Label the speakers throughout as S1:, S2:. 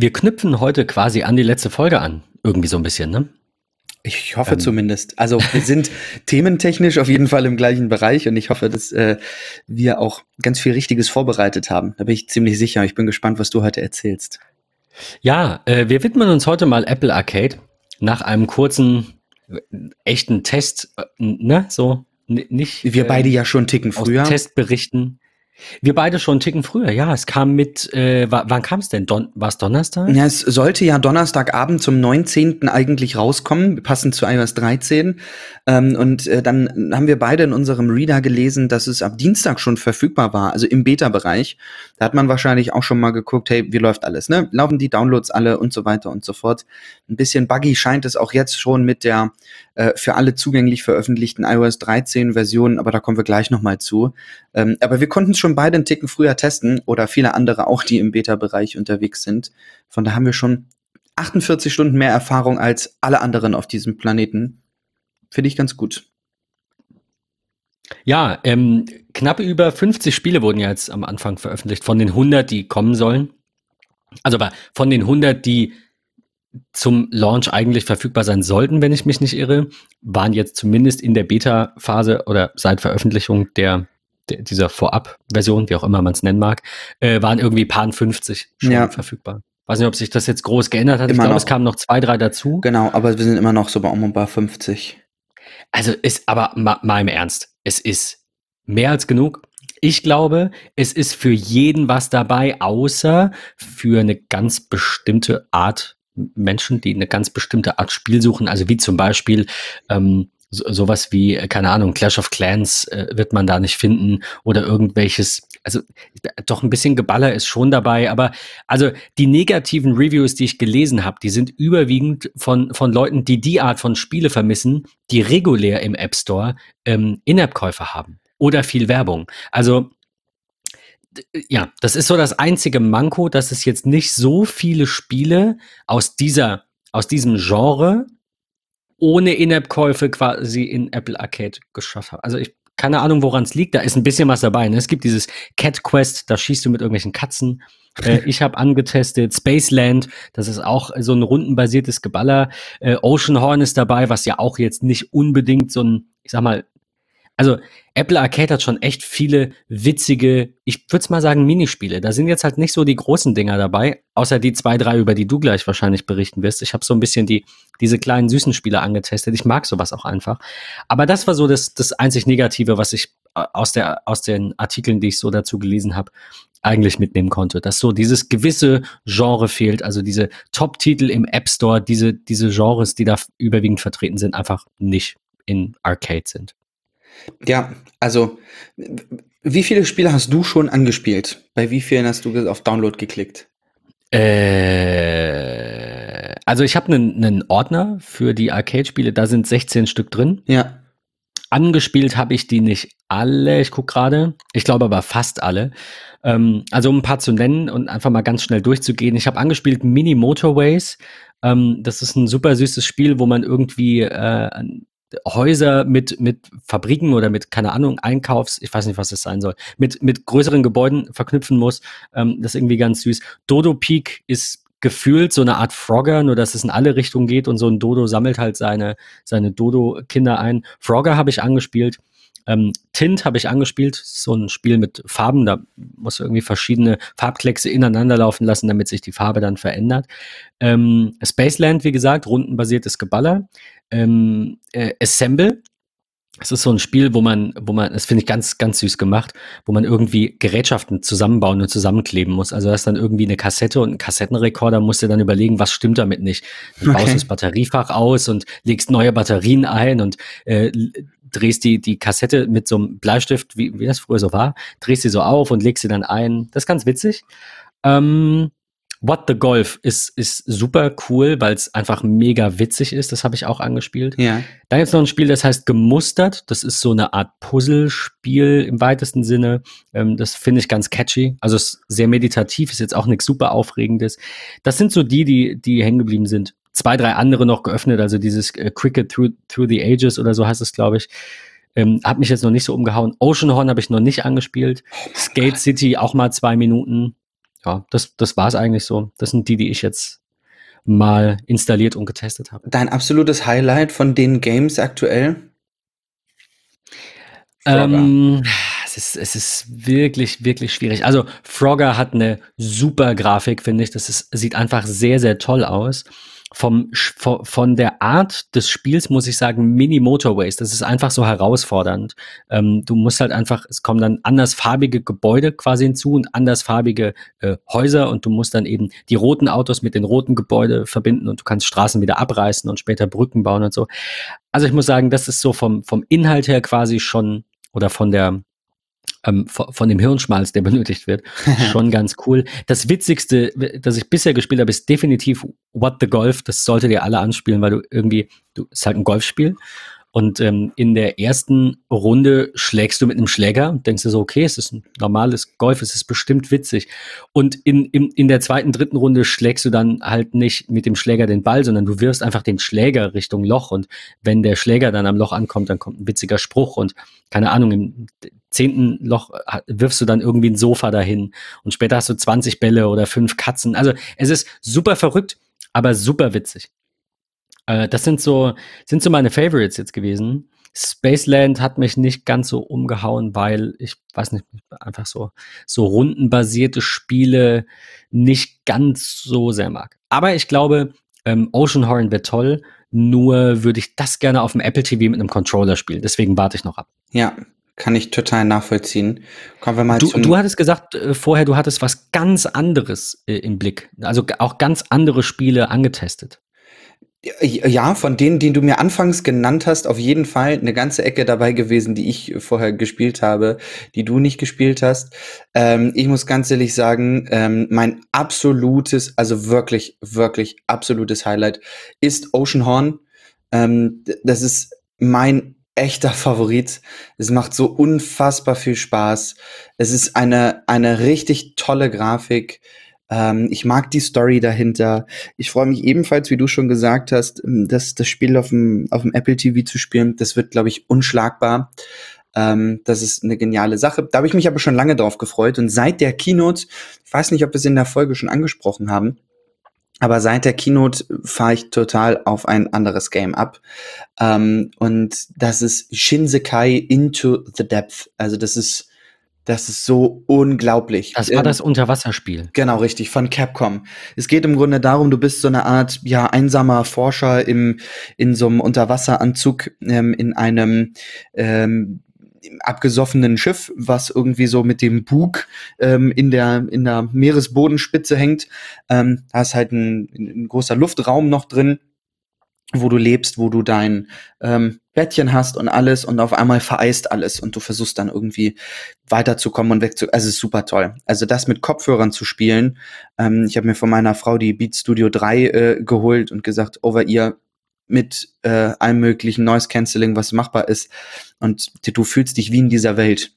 S1: Wir knüpfen heute quasi an die letzte Folge an. Irgendwie so ein bisschen, ne?
S2: Ich hoffe ähm. zumindest. Also wir sind thementechnisch auf jeden Fall im gleichen Bereich und ich hoffe, dass äh, wir auch ganz viel Richtiges vorbereitet haben. Da bin ich ziemlich sicher. Ich bin gespannt, was du heute erzählst.
S1: Ja, äh, wir widmen uns heute mal Apple Arcade nach einem kurzen, äh, echten Test, äh, ne, so nicht.
S2: Wir beide ja schon einen Ticken früher.
S1: Testberichten. Wir beide schon einen Ticken früher, ja. Es kam mit, äh, wann kam es denn? Don War es Donnerstag?
S2: Ja, es sollte ja Donnerstagabend zum 19. eigentlich rauskommen, passend zu iOS 13. Ähm, und äh, dann haben wir beide in unserem Reader gelesen, dass es ab Dienstag schon verfügbar war, also im Beta-Bereich. Da hat man wahrscheinlich auch schon mal geguckt, hey, wie läuft alles, ne? Laufen die Downloads alle und so weiter und so fort. Ein bisschen buggy scheint es auch jetzt schon mit der äh, für alle zugänglich veröffentlichten iOS 13 Version, aber da kommen wir gleich nochmal zu. Ähm, aber wir konnten es schon beide einen Ticken früher testen oder viele andere auch, die im Beta-Bereich unterwegs sind. Von da haben wir schon 48 Stunden mehr Erfahrung als alle anderen auf diesem Planeten. Finde ich ganz gut.
S1: Ja, ähm, knapp über 50 Spiele wurden ja jetzt am Anfang veröffentlicht von den 100, die kommen sollen. Also aber von den 100, die zum Launch eigentlich verfügbar sein sollten, wenn ich mich nicht irre, waren jetzt zumindest in der Beta-Phase oder seit Veröffentlichung der, der dieser Vorab-Version, wie auch immer man es nennen mag, äh, waren irgendwie paar 50 schon ja. verfügbar. Weiß nicht, ob sich das jetzt groß geändert hat. Immer ich glaube, es kamen noch zwei, drei dazu.
S2: Genau, aber wir sind immer noch so bei um und bei 50.
S1: Also ist aber mal, mal im Ernst, es ist mehr als genug. Ich glaube, es ist für jeden was dabei, außer für eine ganz bestimmte Art Menschen, die eine ganz bestimmte Art Spiel suchen, also wie zum Beispiel ähm, so, sowas wie, äh, keine Ahnung, Clash of Clans äh, wird man da nicht finden oder irgendwelches, also doch ein bisschen Geballer ist schon dabei, aber also die negativen Reviews, die ich gelesen habe, die sind überwiegend von, von Leuten, die die Art von Spiele vermissen, die regulär im App Store ähm, In-App-Käufe haben oder viel Werbung. Also ja, das ist so das einzige Manko, dass es jetzt nicht so viele Spiele aus dieser, aus diesem Genre ohne In-App-Käufe quasi in Apple Arcade geschafft haben. Also ich keine Ahnung, woran es liegt. Da ist ein bisschen was dabei. Ne? Es gibt dieses Cat Quest, da schießt du mit irgendwelchen Katzen. Äh, ich habe angetestet Spaceland, das ist auch so ein rundenbasiertes Geballer. Äh, Ocean Horn ist dabei, was ja auch jetzt nicht unbedingt so ein, ich sag mal, also Apple Arcade hat schon echt viele witzige, ich würde es mal sagen, Minispiele. Da sind jetzt halt nicht so die großen Dinger dabei, außer die zwei, drei, über die du gleich wahrscheinlich berichten wirst. Ich habe so ein bisschen die, diese kleinen süßen Spiele angetestet. Ich mag sowas auch einfach. Aber das war so das, das einzig Negative, was ich äh, aus, der, aus den Artikeln, die ich so dazu gelesen habe, eigentlich mitnehmen konnte. Dass so dieses gewisse Genre fehlt, also diese Top-Titel im App Store, diese, diese Genres, die da überwiegend vertreten sind, einfach nicht in Arcade sind.
S2: Ja, also wie viele Spiele hast du schon angespielt? Bei wie vielen hast du auf Download geklickt?
S1: Äh, also ich habe einen, Ordner für die Arcade-Spiele, da sind 16 Stück drin.
S2: Ja.
S1: Angespielt habe ich die nicht alle, ich gucke gerade. Ich glaube aber fast alle. Ähm, also um ein paar zu nennen und einfach mal ganz schnell durchzugehen. Ich habe angespielt Mini Motorways. Ähm, das ist ein super süßes Spiel, wo man irgendwie äh, Häuser mit, mit Fabriken oder mit, keine Ahnung, Einkaufs, ich weiß nicht, was es sein soll, mit, mit größeren Gebäuden verknüpfen muss. Ähm, das ist irgendwie ganz süß. Dodo Peak ist gefühlt so eine Art Frogger, nur dass es in alle Richtungen geht und so ein Dodo sammelt halt seine, seine Dodo-Kinder ein. Frogger habe ich angespielt. Ähm, Tint habe ich angespielt, so ein Spiel mit Farben, da muss irgendwie verschiedene Farbkleckse ineinander laufen lassen, damit sich die Farbe dann verändert. Ähm, Spaceland, wie gesagt, rundenbasiertes Geballer ähm, äh, Assemble. Es ist so ein Spiel, wo man, wo man, das finde ich ganz, ganz süß gemacht, wo man irgendwie Gerätschaften zusammenbauen und zusammenkleben muss. Also das ist dann irgendwie eine Kassette und ein Kassettenrekorder, musst du dann überlegen, was stimmt damit nicht. Du okay. baust das Batteriefach aus und legst neue Batterien ein und äh, drehst die, die Kassette mit so einem Bleistift, wie, wie das früher so war, drehst sie so auf und legst sie dann ein. Das ist ganz witzig. Ähm, What the Golf ist, ist super cool, weil es einfach mega witzig ist. Das habe ich auch angespielt.
S2: Ja.
S1: Dann gibt es noch ein Spiel, das heißt Gemustert. Das ist so eine Art Puzzlespiel im weitesten Sinne. Ähm, das finde ich ganz catchy. Also ist sehr meditativ, ist jetzt auch nichts super Aufregendes. Das sind so die, die, die hängen geblieben sind. Zwei, drei andere noch geöffnet. Also dieses äh, Cricket Through, Through the Ages oder so heißt es, glaube ich. Ähm, hat mich jetzt noch nicht so umgehauen. Ocean Horn habe ich noch nicht angespielt. Skate City auch mal zwei Minuten ja, das, das war es eigentlich so. Das sind die, die ich jetzt mal installiert und getestet habe.
S2: Dein absolutes Highlight von den Games aktuell?
S1: Ähm, es, ist, es ist wirklich, wirklich schwierig. Also Frogger hat eine super Grafik, finde ich. Das ist, sieht einfach sehr, sehr toll aus vom, von der Art des Spiels muss ich sagen, Mini Motorways. Das ist einfach so herausfordernd. Ähm, du musst halt einfach, es kommen dann andersfarbige Gebäude quasi hinzu und andersfarbige äh, Häuser und du musst dann eben die roten Autos mit den roten Gebäude verbinden und du kannst Straßen wieder abreißen und später Brücken bauen und so. Also ich muss sagen, das ist so vom, vom Inhalt her quasi schon oder von der, ähm, von dem Hirnschmalz, der benötigt wird, schon ganz cool. Das Witzigste, das ich bisher gespielt habe, ist definitiv What the Golf. Das solltet ihr alle anspielen, weil du irgendwie, du, ist halt ein Golfspiel und ähm, in der ersten Runde schlägst du mit einem Schläger und denkst dir so, okay, es ist ein normales Golf, es ist bestimmt witzig. Und in, in, in der zweiten, dritten Runde schlägst du dann halt nicht mit dem Schläger den Ball, sondern du wirfst einfach den Schläger Richtung Loch. Und wenn der Schläger dann am Loch ankommt, dann kommt ein witziger Spruch und keine Ahnung, im zehnten Loch wirfst du dann irgendwie ein Sofa dahin und später hast du 20 Bälle oder fünf Katzen. Also es ist super verrückt, aber super witzig. Äh, das sind so, sind so meine Favorites jetzt gewesen. Spaceland hat mich nicht ganz so umgehauen, weil ich weiß nicht, einfach so, so rundenbasierte Spiele nicht ganz so sehr mag. Aber ich glaube, ähm, Ocean Horn wäre toll, nur würde ich das gerne auf dem Apple TV mit einem Controller spielen. Deswegen warte ich noch ab.
S2: Ja, kann ich total nachvollziehen.
S1: Kommen wir mal du, du hattest gesagt äh, vorher, du hattest was ganz anderes äh, im Blick. Also auch ganz andere Spiele angetestet.
S2: Ja, von denen, die du mir anfangs genannt hast, auf jeden Fall eine ganze Ecke dabei gewesen, die ich vorher gespielt habe, die du nicht gespielt hast. Ähm, ich muss ganz ehrlich sagen, ähm, mein absolutes, also wirklich, wirklich absolutes Highlight ist Ocean Horn. Ähm, das ist mein echter Favorit. Es macht so unfassbar viel Spaß. Es ist eine, eine richtig tolle Grafik. Ähm, ich mag die Story dahinter. Ich freue mich ebenfalls, wie du schon gesagt hast, ähm, dass das Spiel auf dem, auf dem Apple TV zu spielen, das wird, glaube ich, unschlagbar. Ähm, das ist eine geniale Sache. Da habe ich mich aber schon lange drauf gefreut. Und seit der Keynote, ich weiß nicht, ob wir es in der Folge schon angesprochen haben, aber seit der Keynote fahre ich total auf ein anderes Game ab. Ähm, und das ist Shinsekai Into the Depth. Also das ist das ist so unglaublich.
S1: Das war ähm, das Unterwasserspiel.
S2: Genau, richtig, von Capcom. Es geht im Grunde darum, du bist so eine Art, ja, einsamer Forscher im, in so einem Unterwasseranzug, ähm, in einem, ähm, abgesoffenen Schiff, was irgendwie so mit dem Bug ähm, in der in der Meeresbodenspitze hängt. Ähm, da ist halt ein, ein großer Luftraum noch drin wo du lebst, wo du dein ähm, Bettchen hast und alles und auf einmal vereist alles und du versuchst dann irgendwie weiterzukommen und wegzu. Also es ist super toll. Also das mit Kopfhörern zu spielen. Ähm, ich habe mir von meiner Frau die Beat Studio 3 äh, geholt und gesagt, over ihr mit äh, allem möglichen Noise Cancelling, was machbar ist. Und du fühlst dich wie in dieser Welt.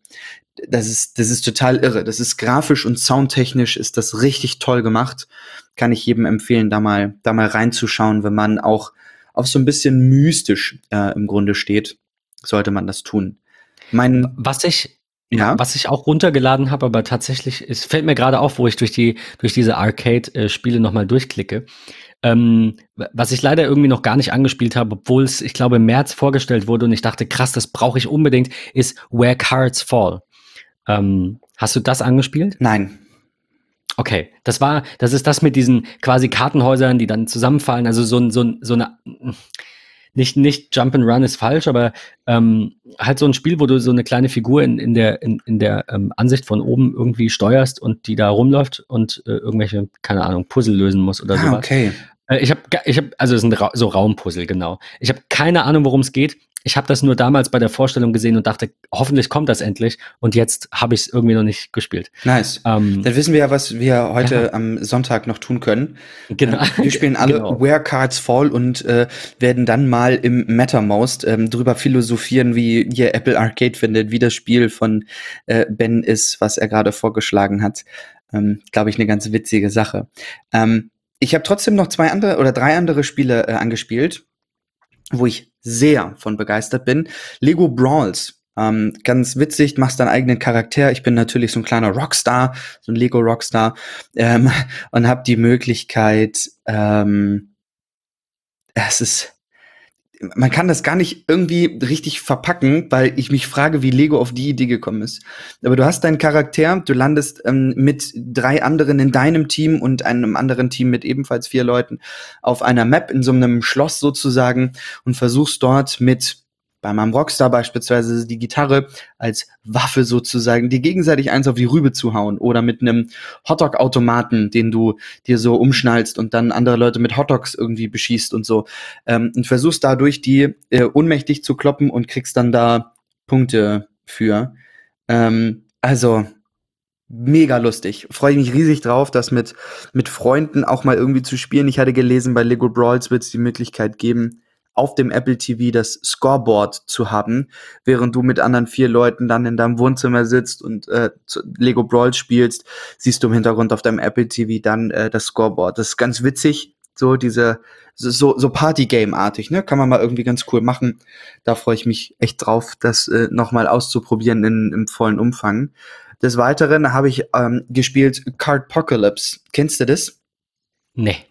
S2: Das ist, das ist total irre. Das ist grafisch und soundtechnisch ist das richtig toll gemacht. Kann ich jedem empfehlen, da mal, da mal reinzuschauen, wenn man auch auf so ein bisschen mystisch äh, im Grunde steht, sollte man das tun.
S1: Mein, was ich ja. Was ich auch runtergeladen habe, aber tatsächlich, es fällt mir gerade auf, wo ich durch die durch diese Arcade-Spiele nochmal durchklicke. Ähm, was ich leider irgendwie noch gar nicht angespielt habe, obwohl es, ich glaube, im März vorgestellt wurde und ich dachte, krass, das brauche ich unbedingt, ist Where Cards Fall. Ähm, hast du das angespielt?
S2: Nein.
S1: Okay, das war, das ist das mit diesen quasi Kartenhäusern, die dann zusammenfallen. Also so, so, so eine, nicht, nicht Jump and Run ist falsch, aber ähm, halt so ein Spiel, wo du so eine kleine Figur in, in der, in, in der ähm, Ansicht von oben irgendwie steuerst und die da rumläuft und äh, irgendwelche, keine Ahnung, Puzzle lösen muss oder ah,
S2: Okay.
S1: Äh, ich habe, ich hab, also es sind Ra so Raumpuzzle, genau. Ich habe keine Ahnung, worum es geht. Ich habe das nur damals bei der Vorstellung gesehen und dachte, hoffentlich kommt das endlich. Und jetzt habe ich es irgendwie noch nicht gespielt.
S2: Nice. Ähm, Dann wissen wir ja, was wir heute ja. am Sonntag noch tun können. Genau. Ähm, wir spielen alle genau. Where Cards Fall und äh, werden dann mal im MetaMost ähm, drüber philosophieren, wie ihr Apple Arcade findet, wie das Spiel von äh, Ben ist, was er gerade vorgeschlagen hat. Ähm, Glaube ich, eine ganz witzige Sache. Ähm, ich habe trotzdem noch zwei andere oder drei andere Spiele äh, angespielt, wo ich sehr von begeistert bin. Lego Brawls Ähm, ganz witzig, machst deinen eigenen Charakter. Ich bin natürlich so ein kleiner Rockstar, so ein Lego Rockstar ähm, und habe die Möglichkeit. Ähm, es ist man kann das gar nicht irgendwie richtig verpacken, weil ich mich frage, wie Lego auf die Idee gekommen ist. Aber du hast deinen Charakter, du landest ähm, mit drei anderen in deinem Team und einem anderen Team mit ebenfalls vier Leuten auf einer Map in so einem Schloss sozusagen und versuchst dort mit bei meinem Rockstar beispielsweise die Gitarre als Waffe sozusagen, die gegenseitig eins auf die Rübe zu hauen oder mit einem Hotdog-Automaten, den du dir so umschnallst und dann andere Leute mit Hotdogs irgendwie beschießt und so ähm, und versuchst dadurch die äh, unmächtig zu kloppen und kriegst dann da Punkte für. Ähm, also mega lustig. Freue ich mich riesig drauf, das mit, mit Freunden auch mal irgendwie zu spielen. Ich hatte gelesen, bei Lego Brawls wird es die Möglichkeit geben, auf dem Apple TV das Scoreboard zu haben, während du mit anderen vier Leuten dann in deinem Wohnzimmer sitzt und äh, Lego Brawl spielst, siehst du im Hintergrund auf deinem Apple TV dann äh, das Scoreboard. Das ist ganz witzig, so diese so so Party-Game-artig, ne? Kann man mal irgendwie ganz cool machen. Da freue ich mich echt drauf, das äh, nochmal auszuprobieren in, im vollen Umfang. Des Weiteren habe ich ähm, gespielt Cardpocalypse. Kennst du das?
S1: Nee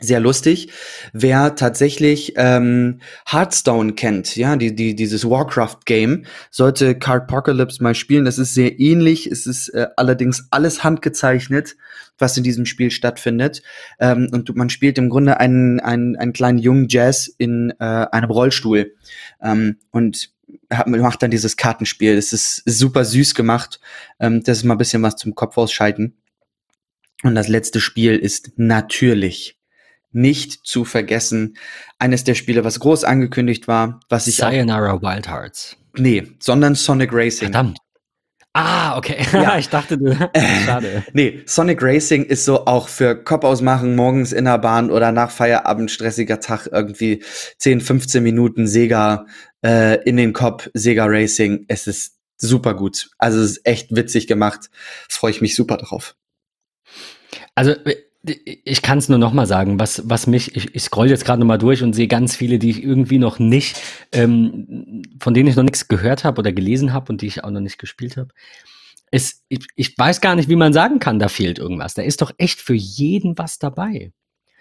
S2: sehr lustig. Wer tatsächlich ähm, Hearthstone kennt, ja, die, die, dieses Warcraft-Game, sollte Cardpocalypse mal spielen. Das ist sehr ähnlich. Es ist äh, allerdings alles handgezeichnet, was in diesem Spiel stattfindet. Ähm, und man spielt im Grunde einen, einen, einen kleinen jungen Jazz in äh, einem Rollstuhl. Ähm, und macht dann dieses Kartenspiel. Es ist super süß gemacht. Ähm, das ist mal ein bisschen was zum Kopf ausschalten. Und das letzte Spiel ist natürlich nicht zu vergessen. Eines der Spiele, was groß angekündigt war, was ich
S1: Sayonara Wild Hearts.
S2: Nee, sondern Sonic Racing.
S1: Verdammt. Ah, okay. Ja. ich dachte, du.
S2: Schade. nee, Sonic Racing ist so auch für Kopf ausmachen, morgens in der Bahn oder nach Feierabend stressiger Tag irgendwie 10, 15 Minuten Sega äh, in den Kopf, Sega Racing. Es ist super gut. Also es ist echt witzig gemacht. Freue ich mich super drauf.
S1: Also ich kann es nur noch mal sagen, was, was mich, ich, ich scroll jetzt gerade noch mal durch und sehe ganz viele, die ich irgendwie noch nicht, ähm, von denen ich noch nichts gehört habe oder gelesen habe und die ich auch noch nicht gespielt habe. Ich, ich weiß gar nicht, wie man sagen kann, da fehlt irgendwas. Da ist doch echt für jeden was dabei.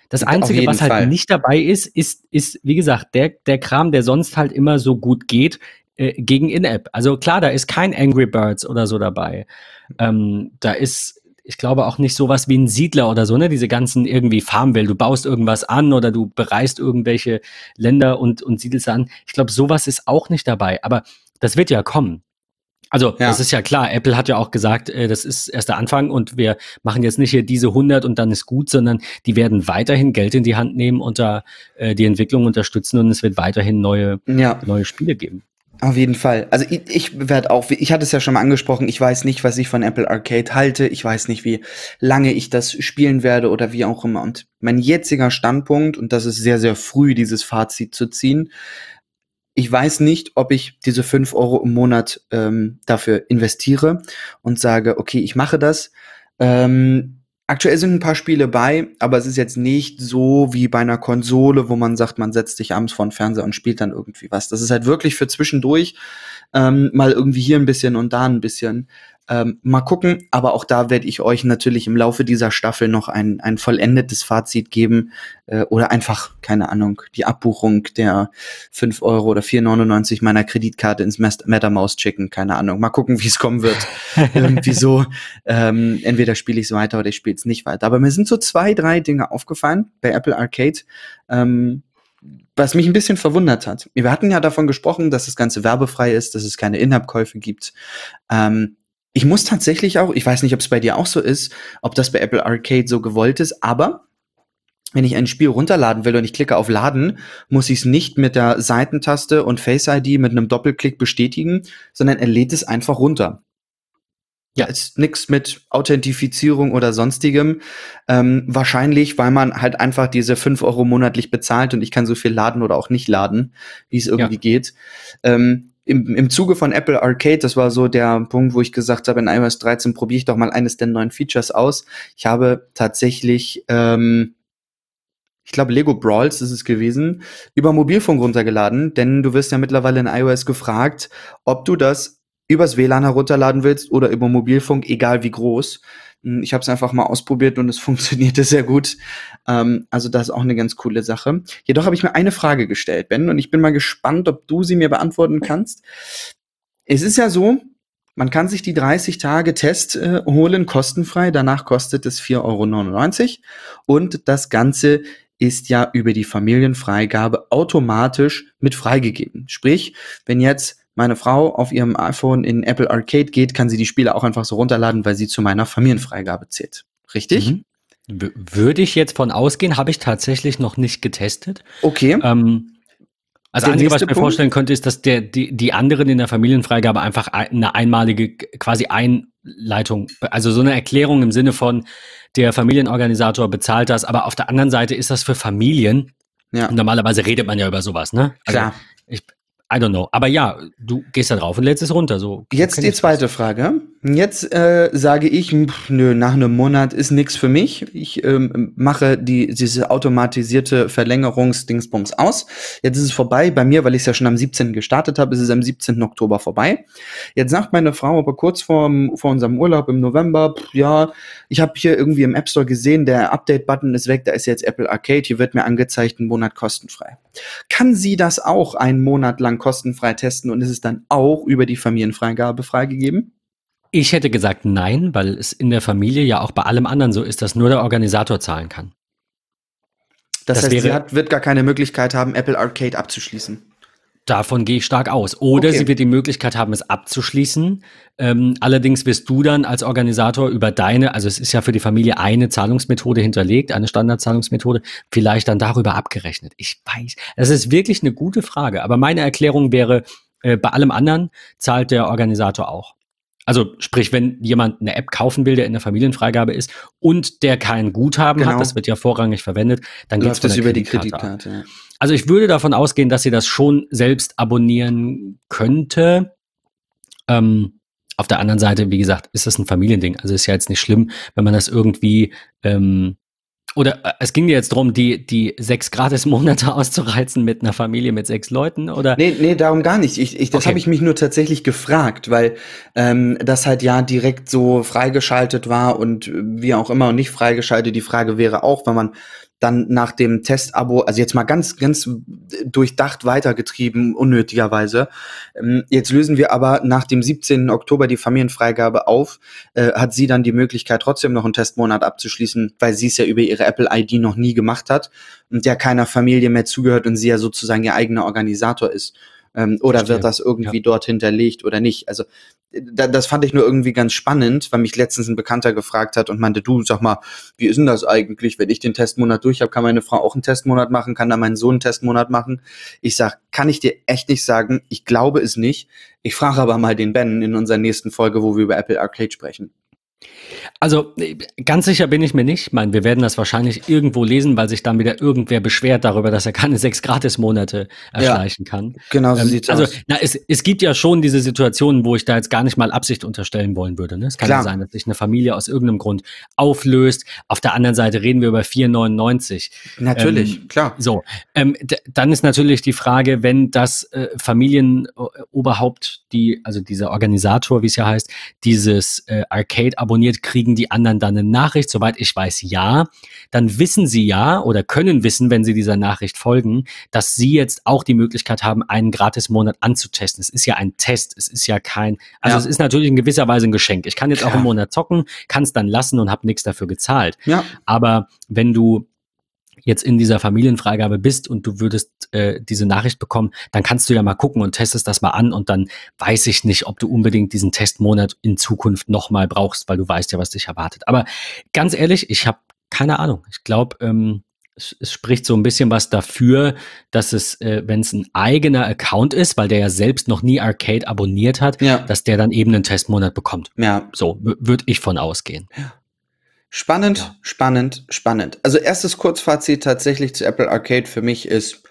S1: Das Einzige, was halt Fall. nicht dabei ist, ist, ist, wie gesagt, der, der Kram, der sonst halt immer so gut geht, äh, gegen In-App. Also klar, da ist kein Angry Birds oder so dabei. Ähm, da ist ich glaube auch nicht sowas wie ein Siedler oder so, ne? Diese ganzen irgendwie Farmwelt. Du baust irgendwas an oder du bereist irgendwelche Länder und, und siedelst an. Ich glaube, sowas ist auch nicht dabei. Aber das wird ja kommen. Also, ja. das ist ja klar. Apple hat ja auch gesagt, äh, das ist erst der Anfang und wir machen jetzt nicht hier diese 100 und dann ist gut, sondern die werden weiterhin Geld in die Hand nehmen und da äh, die Entwicklung unterstützen und es wird weiterhin neue, ja. neue Spiele geben.
S2: Auf jeden Fall. Also ich, ich werde auch, ich hatte es ja schon mal angesprochen, ich weiß nicht, was ich von Apple Arcade halte. Ich weiß nicht, wie lange ich das spielen werde oder wie auch immer. Und mein jetziger Standpunkt, und das ist sehr, sehr früh, dieses Fazit zu ziehen, ich weiß nicht, ob ich diese fünf Euro im Monat ähm, dafür investiere und sage, okay, ich mache das. Ähm, Aktuell sind ein paar Spiele bei, aber es ist jetzt nicht so wie bei einer Konsole, wo man sagt, man setzt sich abends vor den Fernseher und spielt dann irgendwie was. Das ist halt wirklich für zwischendurch ähm, mal irgendwie hier ein bisschen und da ein bisschen. Ähm, mal gucken, aber auch da werde ich euch natürlich im Laufe dieser Staffel noch ein, ein vollendetes Fazit geben äh, oder einfach, keine Ahnung, die Abbuchung der 5 Euro oder 4,99 meiner Kreditkarte ins MetaMouse schicken, keine Ahnung. Mal gucken, wie es kommen wird. Irgendwie so. Ähm, entweder spiele ich es weiter oder ich spiele es nicht weiter. Aber mir sind so zwei, drei Dinge aufgefallen bei Apple Arcade. Ähm, was mich ein bisschen verwundert hat. Wir hatten ja davon gesprochen, dass das Ganze werbefrei ist, dass es keine In-App-Käufe gibt. Ähm, ich muss tatsächlich auch, ich weiß nicht, ob es bei dir auch so ist, ob das bei Apple Arcade so gewollt ist, aber wenn ich ein Spiel runterladen will und ich klicke auf Laden, muss ich es nicht mit der Seitentaste und Face ID mit einem Doppelklick bestätigen, sondern er lädt es einfach runter. Ja, ist nix mit Authentifizierung oder sonstigem. Ähm, wahrscheinlich, weil man halt einfach diese fünf Euro monatlich bezahlt und ich kann so viel laden oder auch nicht laden, wie es irgendwie ja. geht. Ähm, im, im Zuge von Apple Arcade, das war so der Punkt, wo ich gesagt habe, in iOS 13 probiere ich doch mal eines der neuen Features aus. Ich habe tatsächlich ähm, ich glaube Lego Brawls ist es gewesen, über Mobilfunk runtergeladen, denn du wirst ja mittlerweile in iOS gefragt, ob du das übers WLAN herunterladen willst oder über Mobilfunk, egal wie groß. Ich habe es einfach mal ausprobiert und es funktionierte sehr gut. Ähm, also das ist auch eine ganz coole Sache. Jedoch habe ich mir eine Frage gestellt, Ben, und ich bin mal gespannt, ob du sie mir beantworten kannst. Es ist ja so, man kann sich die 30 Tage Test äh, holen, kostenfrei. Danach kostet es 4,99 Euro. Und das Ganze ist ja über die Familienfreigabe automatisch mit freigegeben. Sprich, wenn jetzt meine Frau auf ihrem iPhone in Apple Arcade geht, kann sie die Spiele auch einfach so runterladen, weil sie zu meiner Familienfreigabe zählt. Richtig? Mhm.
S1: Würde ich jetzt von ausgehen, habe ich tatsächlich noch nicht getestet.
S2: Okay.
S1: Ähm, also, das Einzige, was ich mir Punkt? vorstellen könnte, ist, dass der, die, die anderen in der Familienfreigabe einfach eine einmalige quasi Einleitung, also so eine Erklärung im Sinne von, der Familienorganisator bezahlt das, aber auf der anderen Seite ist das für Familien. Ja. Normalerweise redet man ja über sowas, ne?
S2: Also Klar.
S1: Ich, I don't know. Aber ja, du gehst da drauf und lädst es runter. So,
S2: Jetzt die zweite. Frage. Jetzt äh, sage ich, pff, nö, nach einem Monat ist nichts für mich. Ich ähm, mache die, diese automatisierte Verlängerungsdingsbums aus. Jetzt ist es vorbei. Bei mir, weil ich es ja schon am 17. gestartet habe, ist es am 17. Oktober vorbei. Jetzt sagt meine Frau aber kurz vor, vor unserem Urlaub im November, pff, ja, ich habe hier irgendwie im App Store gesehen, der Update-Button ist weg, da ist jetzt Apple Arcade, hier wird mir angezeigt, ein Monat kostenfrei. Kann sie das auch einen Monat lang kostenfrei testen und ist es dann auch über die Familienfreigabe freigegeben?
S1: Ich hätte gesagt nein, weil es in der Familie ja auch bei allem anderen so ist, dass nur der Organisator zahlen kann.
S2: Das, das heißt, sie hat, wird gar keine Möglichkeit haben, Apple Arcade abzuschließen.
S1: Davon gehe ich stark aus. Oder okay. sie wird die Möglichkeit haben, es abzuschließen. Ähm, allerdings wirst du dann als Organisator über deine, also es ist ja für die Familie eine Zahlungsmethode hinterlegt, eine Standardzahlungsmethode, vielleicht dann darüber abgerechnet. Ich weiß, das ist wirklich eine gute Frage. Aber meine Erklärung wäre, äh, bei allem anderen zahlt der Organisator auch. Also sprich, wenn jemand eine App kaufen will, der in der Familienfreigabe ist und der kein Guthaben genau. hat, das wird ja vorrangig verwendet, dann geht es
S2: über die Kreditkarte. Ja.
S1: Also ich würde davon ausgehen, dass sie das schon selbst abonnieren könnte. Ähm, auf der anderen Seite, wie gesagt, ist das ein Familiending. Also ist ja jetzt nicht schlimm, wenn man das irgendwie ähm, oder äh, es ging dir jetzt darum, die, die sechs Gratis-Monate auszureizen mit einer Familie mit sechs Leuten, oder?
S2: Nee, nee, darum gar nicht. Ich, ich, das okay. habe ich mich nur tatsächlich gefragt, weil ähm, das halt ja direkt so freigeschaltet war und wie auch immer und nicht freigeschaltet. Die Frage wäre auch, wenn man dann nach dem Testabo, also jetzt mal ganz, ganz durchdacht weitergetrieben, unnötigerweise. Ähm, jetzt lösen wir aber nach dem 17. Oktober die Familienfreigabe auf. Äh, hat sie dann die Möglichkeit, trotzdem noch einen Testmonat abzuschließen, weil sie es ja über ihre Apple-ID noch nie gemacht hat und der keiner Familie mehr zugehört und sie ja sozusagen ihr eigener Organisator ist. Ähm, oder Verstehe. wird das irgendwie ja. dort hinterlegt oder nicht? Also da, das fand ich nur irgendwie ganz spannend, weil mich letztens ein Bekannter gefragt hat und meinte, du, sag mal, wie ist denn das eigentlich, wenn ich den Testmonat durch habe, kann meine Frau auch einen Testmonat machen, kann da mein Sohn einen Testmonat machen? Ich sag, kann ich dir echt nicht sagen, ich glaube es nicht. Ich frage aber mal den Ben in unserer nächsten Folge, wo wir über Apple Arcade sprechen.
S1: Also ganz sicher bin ich mir nicht. Ich meine, wir werden das wahrscheinlich irgendwo lesen, weil sich dann wieder irgendwer beschwert darüber, dass er keine sechs Gratis-Monate erschleichen ja, kann.
S2: Genau so ähm, sieht's
S1: also,
S2: aus.
S1: Na, es, es gibt ja schon diese Situationen, wo ich da jetzt gar nicht mal Absicht unterstellen wollen würde. Ne? Es kann Klar. ja sein, dass sich eine Familie aus irgendeinem Grund auflöst. Auf der anderen Seite reden wir über 4,99.
S2: Natürlich, ähm, klar.
S1: So, ähm, dann ist natürlich die Frage, wenn das äh, Familienoberhaupt, die, also dieser Organisator, wie es ja heißt, dieses äh, Arcade abonniert, kriegen die anderen dann eine Nachricht? Soweit ich weiß, ja. Dann wissen sie ja oder können wissen, wenn sie dieser Nachricht folgen, dass sie jetzt auch die Möglichkeit haben, einen Gratis-Monat anzutesten. Es ist ja ein Test, es ist ja kein, also ja. es ist natürlich in gewisser Weise ein Geschenk. Ich kann jetzt Klar. auch einen Monat zocken, kann es dann lassen und habe nichts dafür gezahlt.
S2: Ja.
S1: Aber wenn du jetzt in dieser Familienfreigabe bist und du würdest äh, diese Nachricht bekommen, dann kannst du ja mal gucken und testest das mal an und dann weiß ich nicht, ob du unbedingt diesen Testmonat in Zukunft nochmal brauchst, weil du weißt ja, was dich erwartet. Aber ganz ehrlich, ich habe keine Ahnung. Ich glaube, ähm, es, es, spricht so ein bisschen was dafür, dass es, äh, wenn es ein eigener Account ist, weil der ja selbst noch nie Arcade abonniert hat, ja. dass der dann eben einen Testmonat bekommt.
S2: Ja.
S1: So würde ich von ausgehen.
S2: Spannend, ja. spannend, spannend. Also erstes Kurzfazit tatsächlich zu Apple Arcade für mich ist,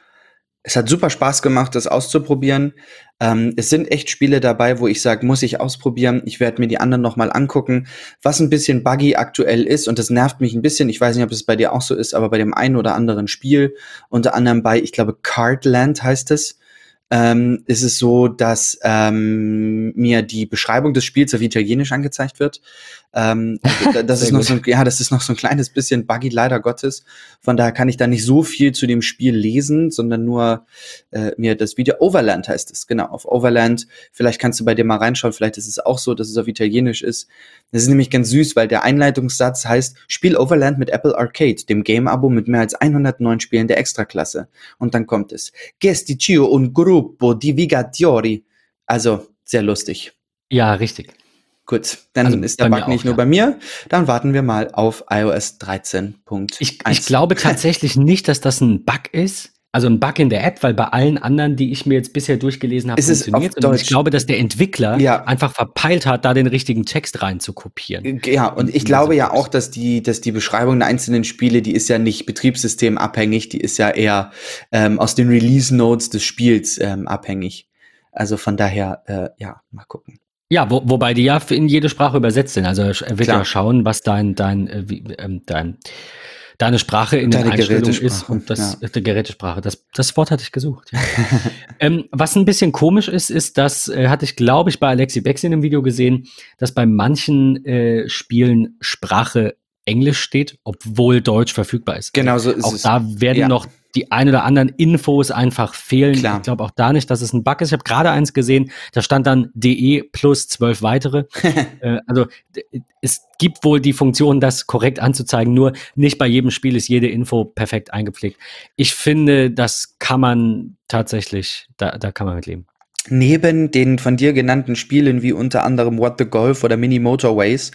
S2: Es hat super Spaß gemacht, das auszuprobieren. Ähm, es sind echt Spiele dabei, wo ich sage, muss ich ausprobieren. Ich werde mir die anderen nochmal angucken. Was ein bisschen buggy aktuell ist, und das nervt mich ein bisschen, ich weiß nicht, ob es bei dir auch so ist, aber bei dem einen oder anderen Spiel, unter anderem bei, ich glaube, Cardland heißt es, ähm, ist es so, dass ähm, mir die Beschreibung des Spiels auf Italienisch angezeigt wird. Ähm, das ist noch so ein, ja, das ist noch so ein kleines bisschen buggy, leider Gottes. Von daher kann ich da nicht so viel zu dem Spiel lesen, sondern nur äh, mir das Video Overland heißt es, genau, auf Overland. Vielleicht kannst du bei dir mal reinschauen, vielleicht ist es auch so, dass es auf Italienisch ist. Das ist nämlich ganz süß, weil der Einleitungssatz heißt, Spiel Overland mit Apple Arcade, dem Game-Abo mit mehr als 109 Spielen der Extraklasse. Und dann kommt es. Gesticcio un gruppo di vigatori. Also, sehr lustig.
S1: Ja, richtig.
S2: Gut, dann also ist der Bug nicht auch, nur ja. bei mir. Dann warten wir mal auf iOS 13.1.
S1: Ich, ich glaube tatsächlich nicht, dass das ein Bug ist. Also ein Bug in der App, weil bei allen anderen, die ich mir jetzt bisher durchgelesen habe,
S2: funktioniert. Und
S1: ich glaube, dass der Entwickler ja. einfach verpeilt hat, da den richtigen Text rein zu kopieren.
S2: Ja, und ich glaube ja auch, dass die, dass die Beschreibung der einzelnen Spiele, die ist ja nicht betriebssystemabhängig, die ist ja eher ähm, aus den Release Notes des Spiels ähm, abhängig. Also von daher, äh, ja, mal gucken.
S1: Ja, wo, wobei die ja in jede Sprache übersetzt sind. Also er wird Klar. ja schauen, was dein, dein, äh, wie, ähm, dein deine Sprache in deine der Einstellung ist und das ja. die Gerätesprache. Das, das Wort hatte ich gesucht. Ja. ähm, was ein bisschen komisch ist, ist, dass äh, hatte ich, glaube ich, bei Alexi Bex in einem Video gesehen, dass bei manchen äh, Spielen Sprache Englisch steht, obwohl Deutsch verfügbar ist.
S2: Genau so
S1: ist auch es. Auch da werden ja. noch die ein oder anderen Infos einfach fehlen. Klar. Ich glaube auch da nicht, dass es ein Bug ist. Ich habe gerade eins gesehen, da stand dann DE plus zwölf weitere. äh, also es gibt wohl die Funktion, das korrekt anzuzeigen, nur nicht bei jedem Spiel ist jede Info perfekt eingepflegt. Ich finde, das kann man tatsächlich, da, da kann man mit leben.
S2: Neben den von dir genannten Spielen wie unter anderem What the Golf oder Mini Motorways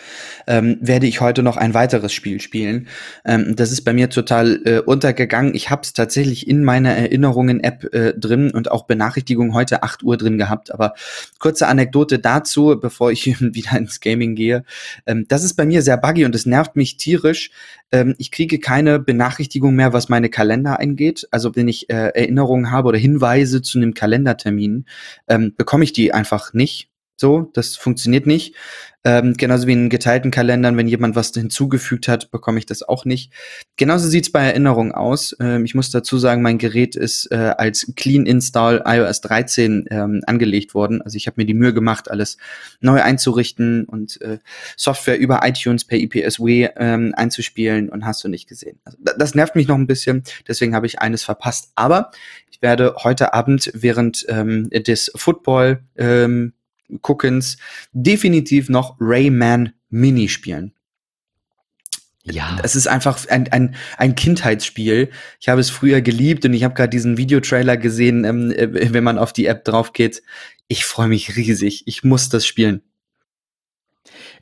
S2: ähm, werde ich heute noch ein weiteres Spiel spielen. Ähm, das ist bei mir total äh, untergegangen. Ich habe es tatsächlich in meiner Erinnerungen-App äh, drin und auch Benachrichtigung heute 8 Uhr drin gehabt. Aber kurze Anekdote dazu, bevor ich wieder ins Gaming gehe. Ähm, das ist bei mir sehr buggy und es nervt mich tierisch. Ähm, ich kriege keine Benachrichtigung mehr, was meine Kalender eingeht. Also wenn ich äh, Erinnerungen habe oder Hinweise zu einem Kalendertermin, ähm, bekomme ich die einfach nicht. So, das funktioniert nicht. Ähm, genauso wie in geteilten Kalendern, wenn jemand was hinzugefügt hat, bekomme ich das auch nicht. Genauso sieht's bei Erinnerungen aus. Ähm, ich muss dazu sagen, mein Gerät ist äh, als Clean Install iOS 13 ähm, angelegt worden. Also ich habe mir die Mühe gemacht, alles neu einzurichten und äh, Software über iTunes per IPSW ähm, einzuspielen und hast du nicht gesehen. Also, das nervt mich noch ein bisschen, deswegen habe ich eines verpasst. Aber ich werde heute Abend während ähm, des Football ähm, Guckens definitiv noch Rayman Mini spielen. Ja. Es ist einfach ein, ein, ein Kindheitsspiel. Ich habe es früher geliebt und ich habe gerade diesen Videotrailer gesehen, ähm, äh, wenn man auf die App drauf geht. Ich freue mich riesig. Ich muss das spielen.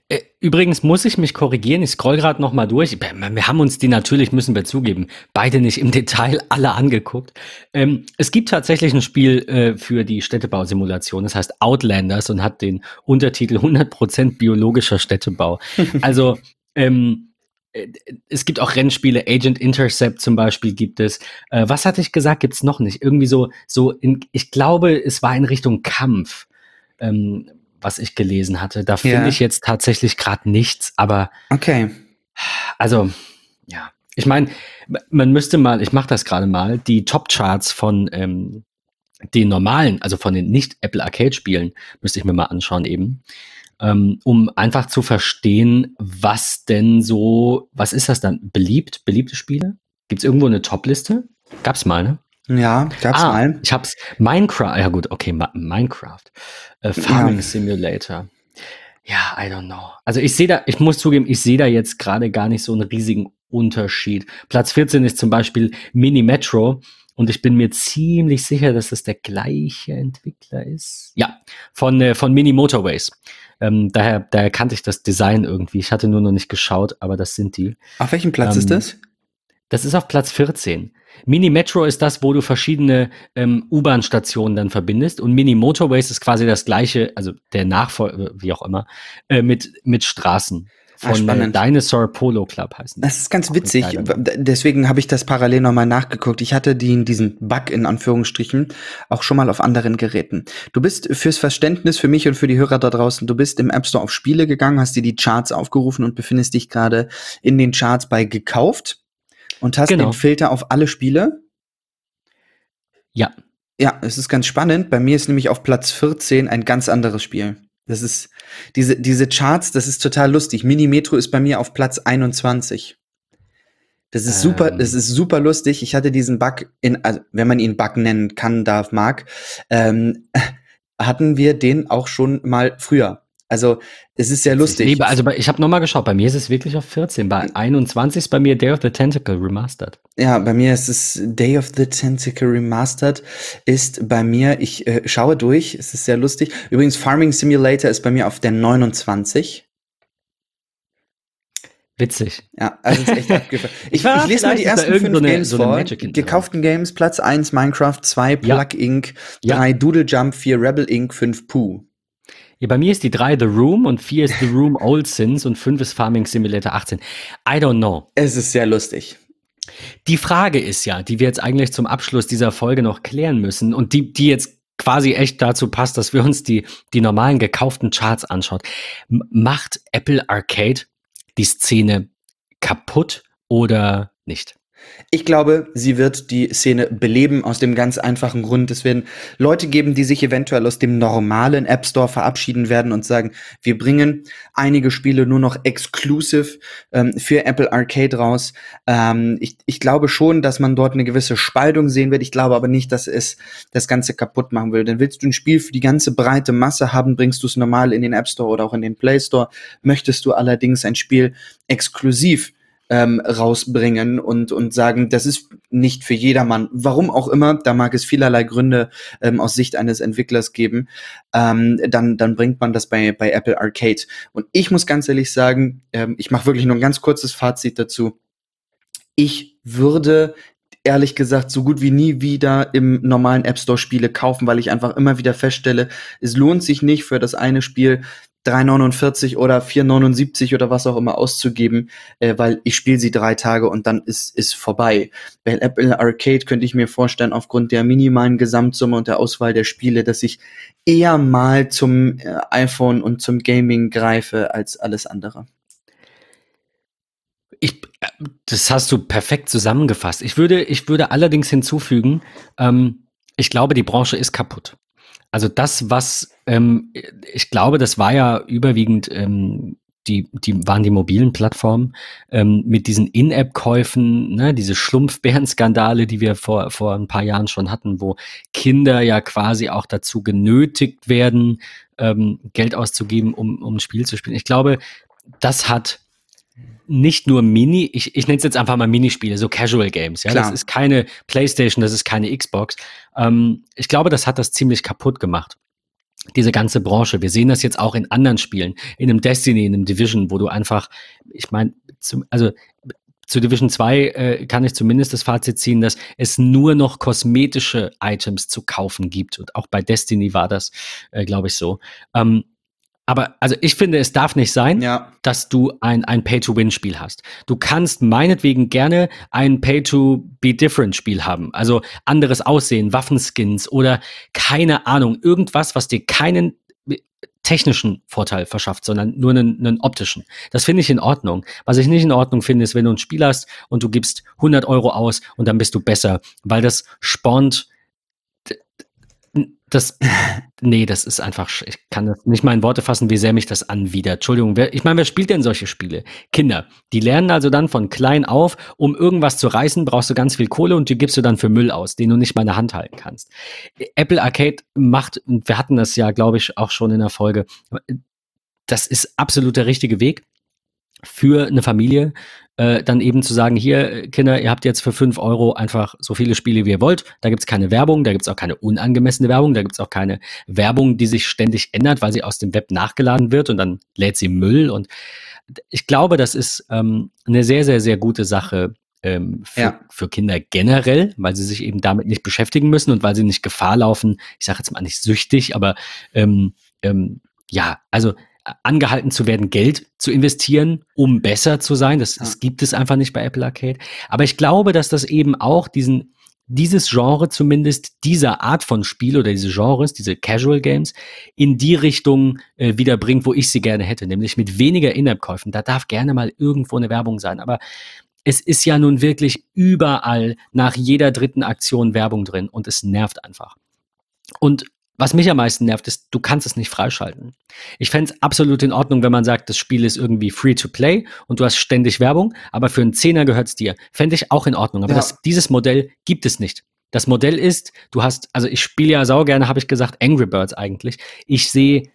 S1: Äh, übrigens muss ich mich korrigieren, ich scroll gerade noch mal durch. Wir haben uns die natürlich, müssen wir zugeben, beide nicht im Detail alle angeguckt. Ähm, es gibt tatsächlich ein Spiel äh, für die Städtebausimulation, das heißt Outlanders und hat den Untertitel 100% biologischer Städtebau. Also ähm, äh, es gibt auch Rennspiele, Agent Intercept zum Beispiel gibt es. Äh, was hatte ich gesagt? Gibt es noch nicht? Irgendwie so, so in, ich glaube, es war in Richtung Kampf. Ähm, was ich gelesen hatte. Da finde ja. ich jetzt tatsächlich gerade nichts, aber
S2: okay.
S1: Also, ja. Ich meine, man müsste mal, ich mache das gerade mal, die Top-Charts von ähm, den normalen, also von den nicht-Apple Arcade-Spielen, müsste ich mir mal anschauen eben, ähm, um einfach zu verstehen, was denn so, was ist das dann? Beliebt, beliebte Spiele? Gibt es irgendwo eine Top-Liste? Gab's mal, ne?
S2: Ja, gab's ah, mal.
S1: Ich hab's. Minecraft, ja gut, okay, Minecraft. Äh, Farming ja. Simulator. Ja, I don't know. Also ich sehe da, ich muss zugeben, ich sehe da jetzt gerade gar nicht so einen riesigen Unterschied. Platz 14 ist zum Beispiel Mini Metro und ich bin mir ziemlich sicher, dass das der gleiche Entwickler ist. Ja, von, äh, von Mini Motorways. Ähm, daher, daher kannte ich das Design irgendwie. Ich hatte nur noch nicht geschaut, aber das sind die.
S2: Auf welchem Platz ähm, ist das?
S1: Das ist auf Platz 14. Mini Metro ist das, wo du verschiedene ähm, U-Bahn-Stationen dann verbindest und Mini Motorways ist quasi das gleiche, also der Nachfolger, wie auch immer, äh, mit, mit Straßen. von äh, Dinosaur Polo Club heißen.
S2: Das ist ganz witzig. Deswegen habe ich das parallel nochmal nachgeguckt. Ich hatte den, diesen Bug in Anführungsstrichen auch schon mal auf anderen Geräten. Du bist fürs Verständnis für mich und für die Hörer da draußen, du bist im App Store auf Spiele gegangen, hast dir die Charts aufgerufen und befindest dich gerade in den Charts bei gekauft und hast genau. den Filter auf alle Spiele.
S1: Ja.
S2: Ja, es ist ganz spannend. Bei mir ist nämlich auf Platz 14 ein ganz anderes Spiel. Das ist diese, diese Charts, das ist total lustig. Mini Metro ist bei mir auf Platz 21. Das ist ähm. super, das ist super lustig. Ich hatte diesen Bug in, also wenn man ihn Bug nennen kann, darf, mag, ähm, hatten wir den auch schon mal früher. Also es ist sehr lustig.
S1: Ich liebe, also bei, ich habe nochmal geschaut, bei mir ist es wirklich auf 14. Bei 21 ist bei mir Day of the Tentacle Remastered.
S2: Ja, bei mir ist es Day of the Tentacle Remastered ist bei mir, ich äh, schaue durch, es ist sehr lustig. Übrigens, Farming Simulator ist bei mir auf der 29.
S1: Witzig.
S2: Ja, also ist echt abgefahren. Ich, ich lese mal die ersten fünf so Games so vor. Gekauften Games, Platz 1 Minecraft, 2 Plug ja. Inc., 3 ja. Doodle Jump, 4 Rebel Inc., 5 Pooh.
S1: Ja, bei mir ist die 3 The Room und 4 ist The Room Old Sins und 5 ist Farming Simulator 18. I don't know.
S2: Es ist sehr lustig.
S1: Die Frage ist ja, die wir jetzt eigentlich zum Abschluss dieser Folge noch klären müssen und die, die jetzt quasi echt dazu passt, dass wir uns die, die normalen gekauften Charts anschauen. Macht Apple Arcade die Szene kaputt oder nicht?
S2: Ich glaube, sie wird die Szene beleben aus dem ganz einfachen Grund. Es werden Leute geben, die sich eventuell aus dem normalen App Store verabschieden werden und sagen, wir bringen einige Spiele nur noch exclusive ähm, für Apple Arcade raus. Ähm, ich, ich glaube schon, dass man dort eine gewisse Spaltung sehen wird. Ich glaube aber nicht, dass es das Ganze kaputt machen will. Denn willst du ein Spiel für die ganze breite Masse haben, bringst du es normal in den App Store oder auch in den Play Store. Möchtest du allerdings ein Spiel exklusiv ähm, rausbringen und, und sagen, das ist nicht für jedermann. Warum auch immer, da mag es vielerlei Gründe ähm, aus Sicht eines Entwicklers geben, ähm, dann, dann bringt man das bei, bei Apple Arcade. Und ich muss ganz ehrlich sagen, ähm, ich mache wirklich nur ein ganz kurzes Fazit dazu. Ich würde ehrlich gesagt so gut wie nie wieder im normalen App Store Spiele kaufen, weil ich einfach immer wieder feststelle, es lohnt sich nicht für das eine Spiel 3,49 oder 4,79 oder was auch immer auszugeben, äh, weil ich spiele sie drei Tage und dann ist ist vorbei. Bei Apple Arcade könnte ich mir vorstellen, aufgrund der minimalen Gesamtsumme und der Auswahl der Spiele, dass ich eher mal zum äh, iPhone und zum Gaming greife als alles andere.
S1: Ich, äh, das hast du perfekt zusammengefasst. Ich würde, ich würde allerdings hinzufügen, ähm, ich glaube, die Branche ist kaputt. Also das, was ähm, ich glaube, das war ja überwiegend ähm, die, die waren die mobilen Plattformen ähm, mit diesen In-App-Käufen, ne, diese Schlumpfbären-Skandale, die wir vor, vor ein paar Jahren schon hatten, wo Kinder ja quasi auch dazu genötigt werden, ähm, Geld auszugeben, um, um ein Spiel zu spielen. Ich glaube, das hat nicht nur Mini, ich, ich nenne es jetzt einfach mal Minispiele, so Casual Games. Ja, Klar. das ist keine PlayStation, das ist keine Xbox. Ähm, ich glaube, das hat das ziemlich kaputt gemacht. Diese ganze Branche. Wir sehen das jetzt auch in anderen Spielen, in einem Destiny, in einem Division, wo du einfach, ich meine, also zu Division 2 äh, kann ich zumindest das Fazit ziehen, dass es nur noch kosmetische Items zu kaufen gibt. Und auch bei Destiny war das, äh, glaube ich, so. Ähm, aber also ich finde, es darf nicht sein, ja. dass du ein, ein Pay-to-Win-Spiel hast. Du kannst meinetwegen gerne ein Pay-to-Be-Different-Spiel haben. Also anderes Aussehen, Waffenskins oder keine Ahnung, irgendwas, was dir keinen technischen Vorteil verschafft, sondern nur einen, einen optischen. Das finde ich in Ordnung. Was ich nicht in Ordnung finde, ist, wenn du ein Spiel hast und du gibst 100 Euro aus und dann bist du besser, weil das spornt das, nee, das ist einfach, ich kann das nicht mal in Worte fassen, wie sehr mich das anwidert. Entschuldigung, wer, ich meine, wer spielt denn solche Spiele? Kinder. Die lernen also dann von klein auf, um irgendwas zu reißen, brauchst du ganz viel Kohle und die gibst du dann für Müll aus, den du nicht mal in der Hand halten kannst. Apple Arcade macht, wir hatten das ja, glaube ich, auch schon in der Folge, das ist absolut der richtige Weg für eine Familie, äh, dann eben zu sagen, hier, Kinder, ihr habt jetzt für fünf Euro einfach so viele Spiele, wie ihr wollt. Da gibt's keine Werbung, da gibt's auch keine unangemessene Werbung, da gibt's auch keine Werbung, die sich ständig ändert, weil sie aus dem Web nachgeladen wird und dann lädt sie Müll. Und ich glaube, das ist ähm, eine sehr, sehr, sehr gute Sache ähm, für, ja. für Kinder generell, weil sie sich eben damit nicht beschäftigen müssen und weil sie nicht Gefahr laufen, ich sage jetzt mal nicht süchtig, aber ähm, ähm, ja, also angehalten zu werden, Geld zu investieren, um besser zu sein. Das, das gibt es einfach nicht bei Apple Arcade. Aber ich glaube, dass das eben auch diesen, dieses Genre zumindest, dieser Art von Spiel oder diese Genres, diese Casual Games, in die Richtung äh, wieder bringt, wo ich sie gerne hätte, nämlich mit weniger In-App-Käufen. Da darf gerne mal irgendwo eine Werbung sein. Aber es ist ja nun wirklich überall nach jeder dritten Aktion Werbung drin und es nervt einfach. Und was mich am meisten nervt, ist, du kannst es nicht freischalten. Ich fände es absolut in Ordnung, wenn man sagt, das Spiel ist irgendwie free to play und du hast ständig Werbung, aber für einen Zehner gehört es dir. Fände ich auch in Ordnung. Aber ja. das, dieses Modell gibt es nicht. Das Modell ist, du hast, also ich spiele ja sau gerne, habe ich gesagt, Angry Birds eigentlich. Ich sehe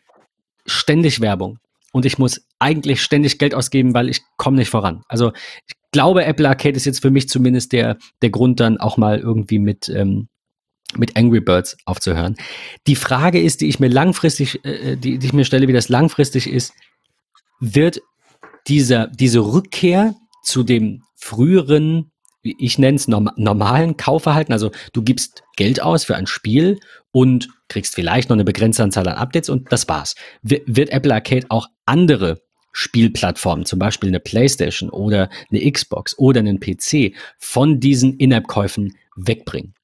S1: ständig Werbung und ich muss eigentlich ständig Geld ausgeben, weil ich komme nicht voran. Also ich glaube, Apple Arcade ist jetzt für mich zumindest der, der Grund, dann auch mal irgendwie mit, ähm, mit Angry Birds aufzuhören. Die Frage ist, die ich mir langfristig, äh, äh, die, die ich mir stelle, wie das langfristig ist, wird dieser, diese Rückkehr zu dem früheren, ich nenne es norm normalen Kaufverhalten, also du gibst Geld aus für ein Spiel und kriegst vielleicht noch eine begrenzte Anzahl an Updates und das war's. W wird Apple Arcade auch andere Spielplattformen, zum Beispiel eine PlayStation oder eine Xbox oder einen PC, von diesen In-App-Käufen wegbringen?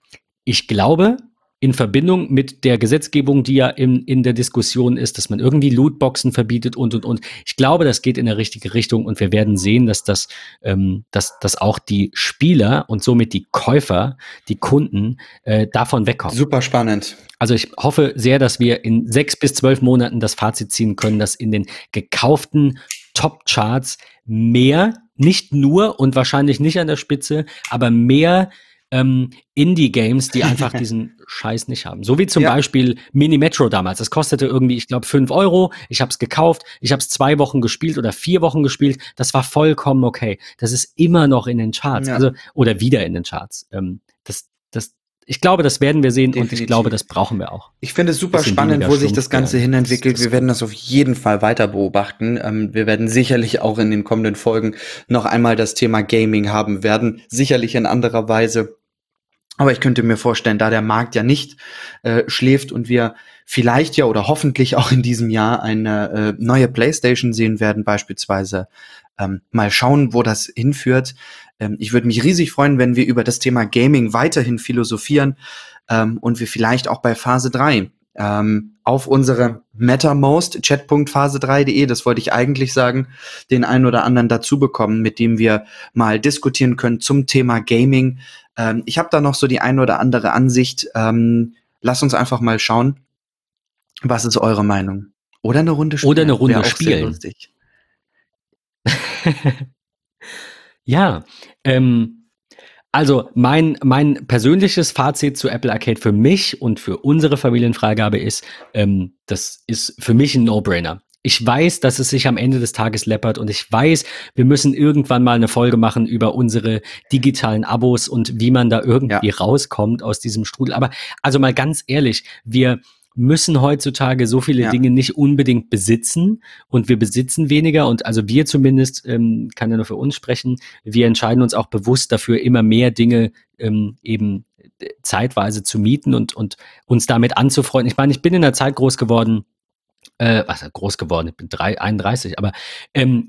S1: Ich glaube, in Verbindung mit der Gesetzgebung, die ja in, in der Diskussion ist, dass man irgendwie Lootboxen verbietet und und und. Ich glaube, das geht in der richtige Richtung und wir werden sehen, dass das, ähm, dass, dass auch die Spieler und somit die Käufer, die Kunden äh, davon wegkommen.
S2: Super spannend.
S1: Also ich hoffe sehr, dass wir in sechs bis zwölf Monaten das Fazit ziehen können, dass in den gekauften Top-Charts mehr, nicht nur und wahrscheinlich nicht an der Spitze, aber mehr ähm, Indie-Games, die einfach diesen Scheiß nicht haben. So wie zum ja. Beispiel Mini Metro damals. Das kostete irgendwie, ich glaube, fünf Euro. Ich habe es gekauft. Ich habe es zwei Wochen gespielt oder vier Wochen gespielt. Das war vollkommen okay. Das ist immer noch in den Charts. Ja. Also, oder wieder in den Charts. Ähm, das, das, ich glaube, das werden wir sehen Definitiv. und ich glaube, das brauchen wir auch.
S2: Ich finde es super spannend, wo sich das Ganze hinentwickelt. Wir werden das auf jeden Fall weiter beobachten. Ähm, wir werden sicherlich auch in den kommenden Folgen noch einmal das Thema Gaming haben werden. Sicherlich in anderer Weise. Aber ich könnte mir vorstellen, da der Markt ja nicht äh, schläft und wir vielleicht ja oder hoffentlich auch in diesem Jahr eine äh, neue PlayStation sehen werden, beispielsweise ähm, mal schauen, wo das hinführt. Ähm, ich würde mich riesig freuen, wenn wir über das Thema Gaming weiterhin philosophieren ähm, und wir vielleicht auch bei Phase 3 ähm, auf unsere MetaMost, chat.phase3.de, das wollte ich eigentlich sagen, den einen oder anderen dazu bekommen, mit dem wir mal diskutieren können zum Thema Gaming. Ähm, ich habe da noch so die eine oder andere Ansicht. Ähm, lass uns einfach mal schauen. Was ist eure Meinung?
S1: Oder eine Runde
S2: spielen. Oder eine Runde spielen.
S1: ja, ähm, also mein, mein persönliches Fazit zu Apple Arcade für mich und für unsere Familienfreigabe ist, ähm, das ist für mich ein No-Brainer. Ich weiß, dass es sich am Ende des Tages läppert und ich weiß, wir müssen irgendwann mal eine Folge machen über unsere digitalen Abos und wie man da irgendwie ja. rauskommt aus diesem Strudel. Aber also mal ganz ehrlich, wir, müssen heutzutage so viele ja. Dinge nicht unbedingt besitzen und wir besitzen weniger und also wir zumindest, ähm, kann ja nur für uns sprechen, wir entscheiden uns auch bewusst dafür, immer mehr Dinge ähm, eben äh, zeitweise zu mieten und, und uns damit anzufreunden. Ich meine, ich bin in der Zeit groß geworden, äh, was groß geworden, ich bin drei, 31, aber ähm,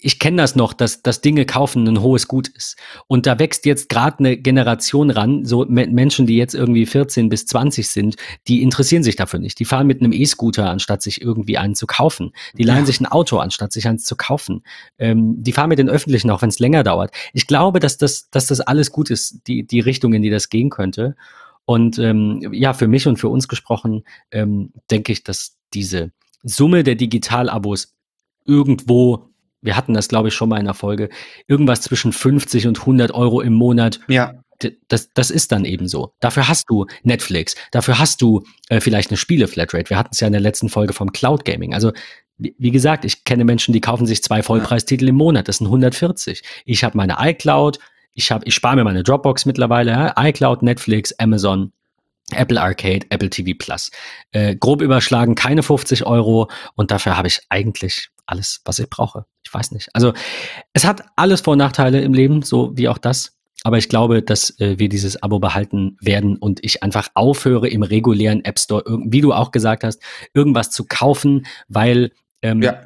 S1: ich kenne das noch, dass, dass Dinge kaufen ein hohes Gut ist. Und da wächst jetzt gerade eine Generation ran, so Menschen, die jetzt irgendwie 14 bis 20 sind, die interessieren sich dafür nicht. Die fahren mit einem E-Scooter, anstatt sich irgendwie einen zu kaufen. Die leihen ja. sich ein Auto, anstatt sich eins zu kaufen. Ähm, die fahren mit den Öffentlichen, auch wenn es länger dauert. Ich glaube, dass das, dass das alles gut ist, die, die Richtung, in die das gehen könnte. Und ähm, ja, für mich und für uns gesprochen, ähm, denke ich, dass diese Summe der Digitalabos irgendwo wir hatten das, glaube ich, schon mal in der Folge, irgendwas zwischen 50 und 100 Euro im Monat.
S2: Ja.
S1: Das, das ist dann eben so. Dafür hast du Netflix, dafür hast du äh, vielleicht eine Spiele-Flatrate. Wir hatten es ja in der letzten Folge vom Cloud Gaming. Also wie, gesagt, ich kenne Menschen, die kaufen sich zwei Vollpreistitel im Monat. Das sind 140. Ich habe meine iCloud, ich, hab, ich spare mir meine Dropbox mittlerweile, ja? iCloud, Netflix, Amazon, Apple Arcade, Apple TV Plus. Äh, grob überschlagen, keine 50 Euro und dafür habe ich eigentlich alles, was ich brauche. Ich weiß nicht. Also es hat alles Vor- und Nachteile im Leben, so wie auch das. Aber ich glaube, dass äh, wir dieses Abo behalten werden und ich einfach aufhöre im regulären App Store, wie du auch gesagt hast, irgendwas zu kaufen, weil Ähm,
S2: Ja.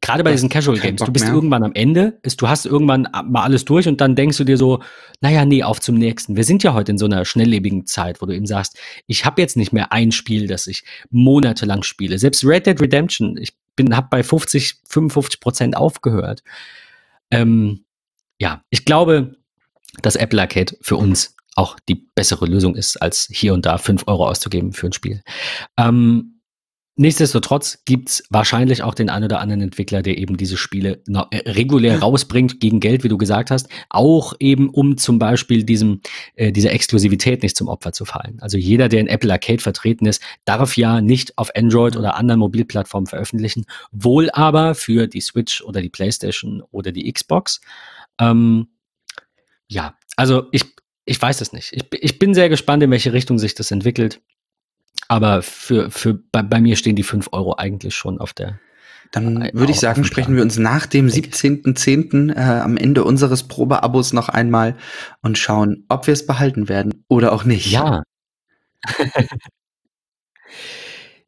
S1: Gerade bei diesen Casual Games, du bist
S2: mehr.
S1: irgendwann am Ende, ist, du hast irgendwann mal alles durch und dann denkst du dir so, naja, nee, auf zum nächsten. Wir sind ja heute in so einer schnelllebigen Zeit, wo du eben sagst, ich habe jetzt nicht mehr ein Spiel, das ich monatelang spiele. Selbst Red Dead Redemption, ich bin, habe bei 50, 55 Prozent aufgehört. Ähm, ja, ich glaube, dass Apple Arcade für uns auch die bessere Lösung ist, als hier und da 5 Euro auszugeben für ein Spiel. Ähm, Nichtsdestotrotz gibt's wahrscheinlich auch den einen oder anderen Entwickler, der eben diese Spiele äh, regulär rausbringt gegen Geld, wie du gesagt hast, auch eben um zum Beispiel diesem, äh, dieser Exklusivität nicht zum Opfer zu fallen. Also jeder, der in Apple Arcade vertreten ist, darf ja nicht auf Android oder anderen Mobilplattformen veröffentlichen, wohl aber für die Switch oder die PlayStation oder die Xbox. Ähm, ja, also ich, ich weiß es nicht. Ich, ich bin sehr gespannt, in welche Richtung sich das entwickelt. Aber für, für bei, bei mir stehen die 5 Euro eigentlich schon auf der.
S2: Dann würde ich sagen, sprechen wir uns nach dem
S1: Denke.
S2: 17.10. Äh, am Ende unseres Probeabos noch einmal und schauen, ob wir es behalten werden oder auch nicht.
S1: Ja.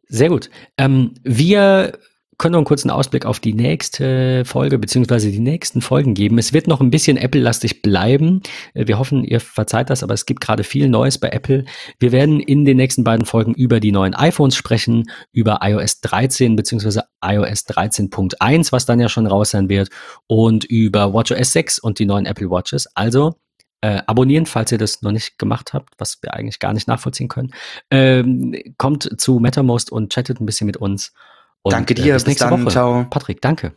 S1: Sehr gut. Ähm, wir können noch einen kurzen Ausblick auf die nächste Folge beziehungsweise die nächsten Folgen geben. Es wird noch ein bisschen Apple-lastig bleiben. Äh, Wir hoffen, ihr verzeiht das, aber es gibt gerade viel Neues bei Apple. Wir werden in den nächsten beiden Folgen über die neuen iPhones sprechen, über iOS 13 beziehungsweise iOS 13.1, was dann ja schon raus sein wird, und über WatchOS 6 und die neuen Apple Watches. Also äh, abonnieren, falls ihr das noch nicht gemacht habt, was wir eigentlich gar nicht nachvollziehen können. Ähm, kommt zu MetaMost und chattet ein bisschen mit uns. Und,
S2: Danke
S1: äh,
S2: dir,
S1: bis
S2: bis
S1: nächste
S2: dann,
S1: Woche.
S2: ciao.
S1: Patrick, danke.